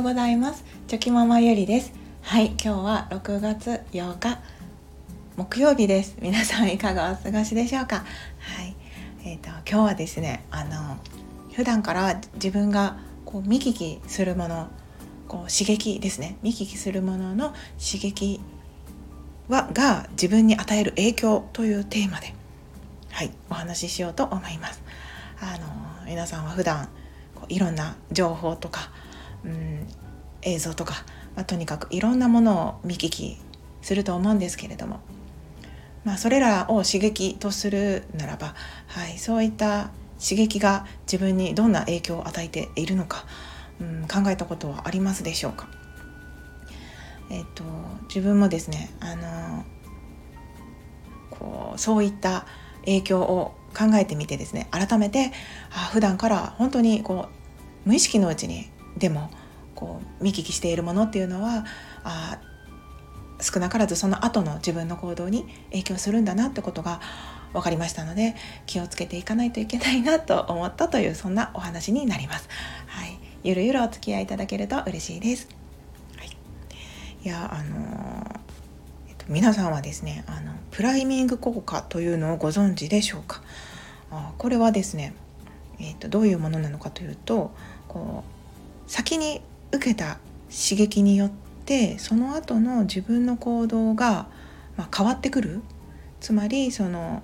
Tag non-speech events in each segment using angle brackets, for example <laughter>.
ようございます。チョキママゆりです。はい今日は6月8日木曜日です。皆さんいかがお過ごしでしょうか？はいえーと、今日はですねあの普段から自分がこう見聞きするものこう刺激ですね。見聞きするものの刺激はが自分に与える影響というテーマではいお話ししようと思います。あの皆さんは普段こういろんな情報とか、うん、映像とか、まあ、とにかくいろんなものを見聞きすると思うんですけれども、まあ、それらを刺激とするならば、はい、そういった刺激が自分にどんな影響を与えているのか、うん、考えたことはありますでしょうか。えっと、自分もですねあのこうそういった影響を考えてみてですね改めてあ普段から本当にこう無意識のうちにでもこう見聞きしているものっていうのはあ少なからずその後の自分の行動に影響するんだなってことが分かりましたので気をつけていかないといけないなと思ったというそんなお話になります。はい、ゆるゆるお付き合いいただけると嬉しいです。はい、いやあのー皆さんはですねあのプライミング効果というのをご存知でしょうか？あこれはですね、えーと、どういうものなのかというとこう先に受けた刺激によってその後の自分の行動が、まあ、変わってくるつまりその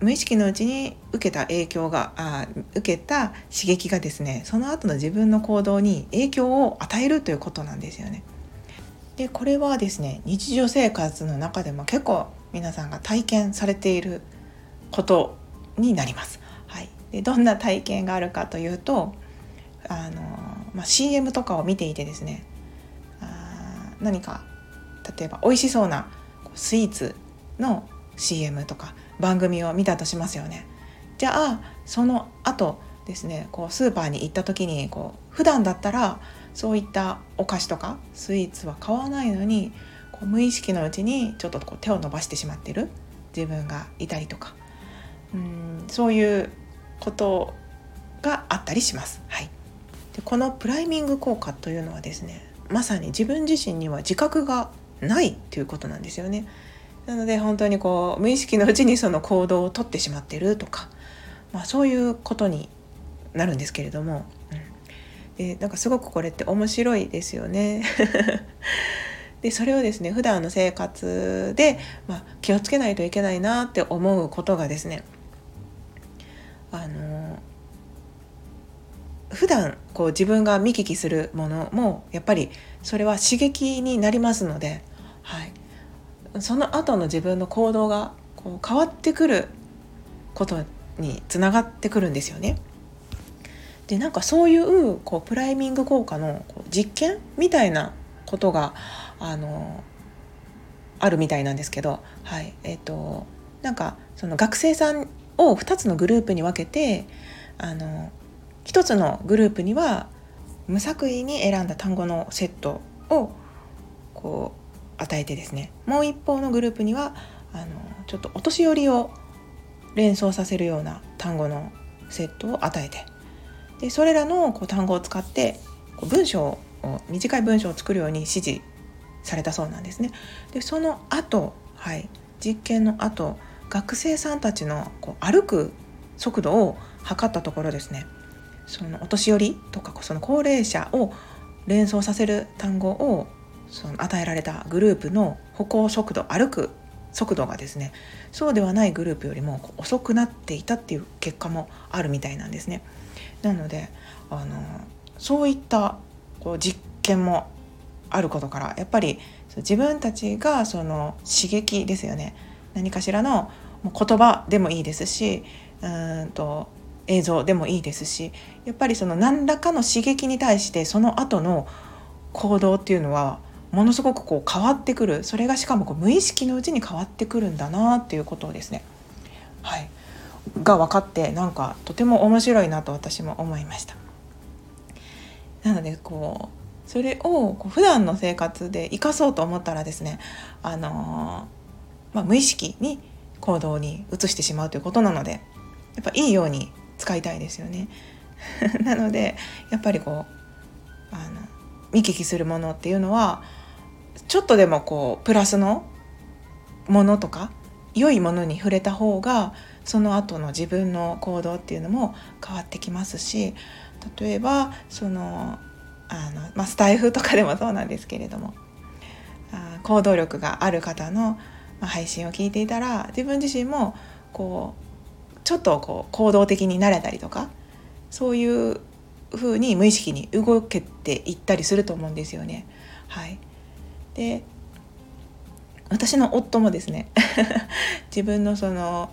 無意識のうちに受けた影響があ受けた刺激がですねその後の自分の行動に影響を与えるということなんですよね。でこれはですね日常生活の中でも結構皆さんが体験されていることになります。はい、でどんな体験があるかというとあの、まあ、CM とかを見ていてですねあ何か例えば美味しそうなスイーツの CM とか番組を見たとしますよね。じゃあその後ですねこうスーパーに行った時にこう普段だったらそういったお菓子とかスイーツは買わないのにこう無意識のうちにちょっとこう手を伸ばしてしまってる自分がいたりとかうんそういうことがあったりします。はい、でこのプライミング効果というのはですねまさに自分自身には自覚がないということなんですよね。なので本当にこう無意識のうちにその行動をとってしまってるとか、まあ、そういうことになるんですけれども、うん、でなんかすごくこれって面白いですよね。<laughs> でそれをですね普段の生活で、まあ、気をつけないといけないなって思うことがですねあの普段こう自分が見聞きするものもやっぱりそれは刺激になりますので、はい、その後の自分の行動がこう変わってくることにつながってくるんですよね。でなんかそういうこうプライミング効果の実験みたいなことがあのあるみたいなんですけど、はいえーと、なんかその学生さんを2つのグループに分けてあの1つのグループには無作為に選んだ単語のセットをこう与えてですねもう一方のグループにはあのちょっとお年寄りを連想させるような単語のセットを与えてでそれらのこう単語を使ってこう文章を短い文章を作るように指示されたそうなんですね。でその後、はい、実験の後学生さんたちのこう歩く速度を測ったところですねそのお年寄りとかその高齢者を連想させる単語をその与えられたグループの歩行速度歩く速度がですねそうではないグループよりも遅くなっていたっていう結果もあるみたいなんですね。なのであのそういったこう実験もあることからやっぱり自分たちがその刺激ですよね何かしらの言葉でもいいですしうんと映像でもいいですしやっぱりその何らかの刺激に対してその後の行動っていうのはものすごくこう変わってくる。それがしかもこう無意識のうちに変わってくるんだなっていうことをですね。はい。が分かってなんかとても面白いなと私も思いました。なのでこうそれをこう普段の生活で生かそうと思ったらですねあのー、まあ、無意識に行動に移してしまうということなのでやっぱいいように使いたいですよね。<laughs> なのでやっぱりこうあの見聞きするものっていうのはちょっとでもこうプラスのものとか良いものに触れた方がその後の自分の行動っていうのも変わってきますし例えばそのあの、まあ、スタイフとかでもそうなんですけれどもあ行動力がある方の配信を聞いていたら自分自身もこうちょっとこう行動的になれたりとかそういう風に無意識に動けていったりすると思うんですよね。はい、で私の夫もですね <laughs> 自分のその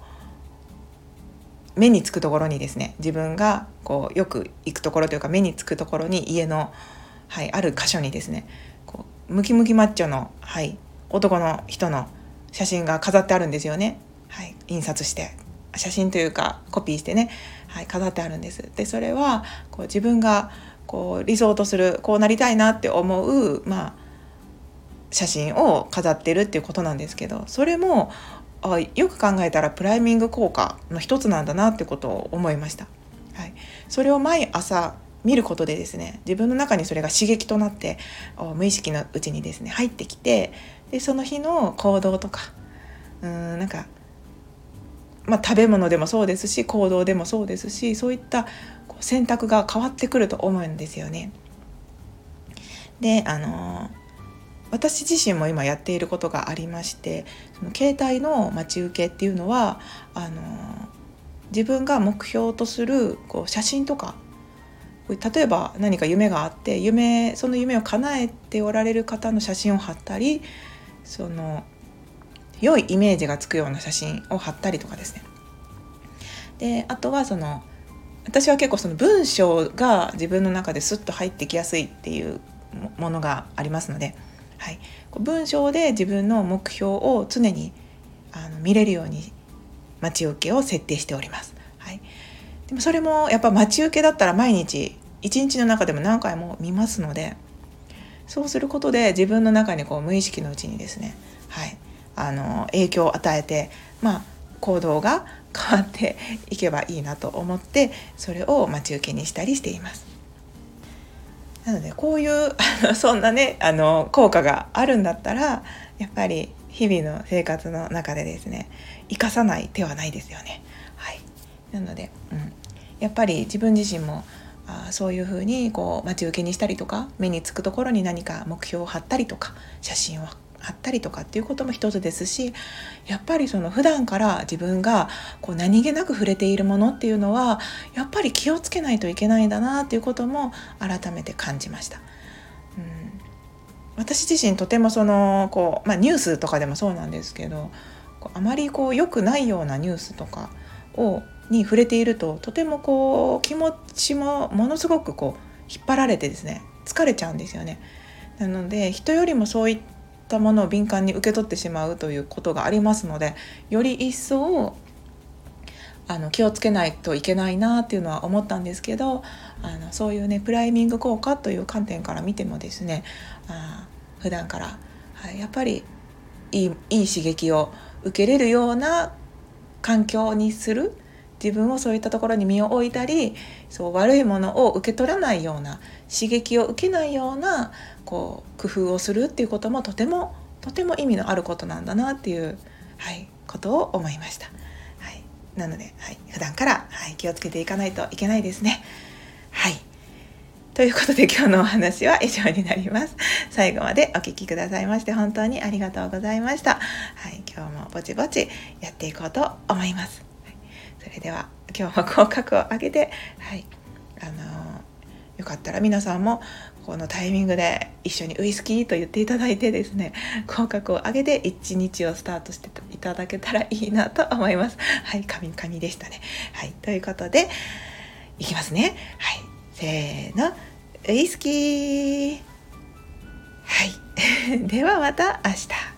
目につくところにですね自分がこうよく行くところというか目につくところに家の、はい、ある箇所にですねこうムキムキマッチョの、はい、男の人の写真が飾ってあるんですよね、はい、印刷して。写真というかコピーしてね、はい、飾ってあるんです。でそれはこう自分がこう理想とするこうなりたいなって思う、まあ、写真を飾ってるっていうことなんですけどそれもあよく考えたらプライミング効果の一つなんだなってことを思いました。はい、それを毎朝見ることでですね自分の中にそれが刺激となって無意識のうちにですね入ってきてでその日の行動とかうんなんか、まあ、食べ物でもそうですし行動でもそうですしそういった選択が変わってくると思うんですよね。であの私自身も今やっていることがありましてその携帯の待ち受けっていうのはあの自分が目標とするこう写真とか例えば何か夢があって夢その夢を叶えておられる方の写真を貼ったりその良いイメージがつくような写真を貼ったりとかですね。であとはその私は結構その文章が自分の中でスッと入ってきやすいっていうものがありますので、はい、文章で自分の目標を常にあの見れるように待ち受けを設定しております。はい、でもそれもやっぱ待ち受けだったら毎日一日の中でも何回も見ますのでそうすることで自分の中にこう無意識のうちにですね、あの影響を与えて、まあ、行動が変わっていけばいいなと思ってそれを待ち受けにしたりしています。なのでこういうあのそんなねあの効果があるんだったらやっぱり日々の生活の中でですね生かさない手はないですよね。はい、なので、うん、やっぱり自分自身もあそういうふうにこう待ち受けにしたりとか目につくところに何か目標を貼ったりとか写真を貼ったりとかっていうことも一つですしやっぱりその普段から自分がこう何気なく触れているものっていうのはやっぱり気をつけないといけないんだなっていうことも改めて感じました。うん私自身とてもそのこう、まあ、ニュースとかでもそうなんですけどあまりこう良くないようなニュースとかをに触れているととてもこう気持ちもものすごくこう引っ張られてですね疲れちゃうんですよね。なので人よりもそういったものを敏感に受け取ってしまうということがありますのでより一層あの気をつけないといけないなっていうのは思ったんですけどあのそういうねプライミング効果という観点から見てもですねあ普段から、はい、やっぱりいいいい刺激を受けれるような環境にする自分をそういったところに身を置いたりそう悪いものを受け取らないような刺激を受けないようなこう工夫をするっていうこともとてもとても意味のあることなんだなっていう、はい、ことを思いました。はい、なので、はい、普段から、はい、気をつけていかないといけないですね。はいということで今日のお話は以上になります。最後までお聴きくださいまして本当にありがとうございました。はい、今日もぼちぼちやっていこうと思います。それでは今日も口角を上げて、はい、あのー、よかったら皆さんもこのタイミングで一緒にウイスキーと言っていただいてですね口角を上げて一日をスタートしていただけたらいいなと思います。はい、神々でしたね。はい、ということでいきますね。はい、せーの。ウイスキーはい <laughs> ではまた明日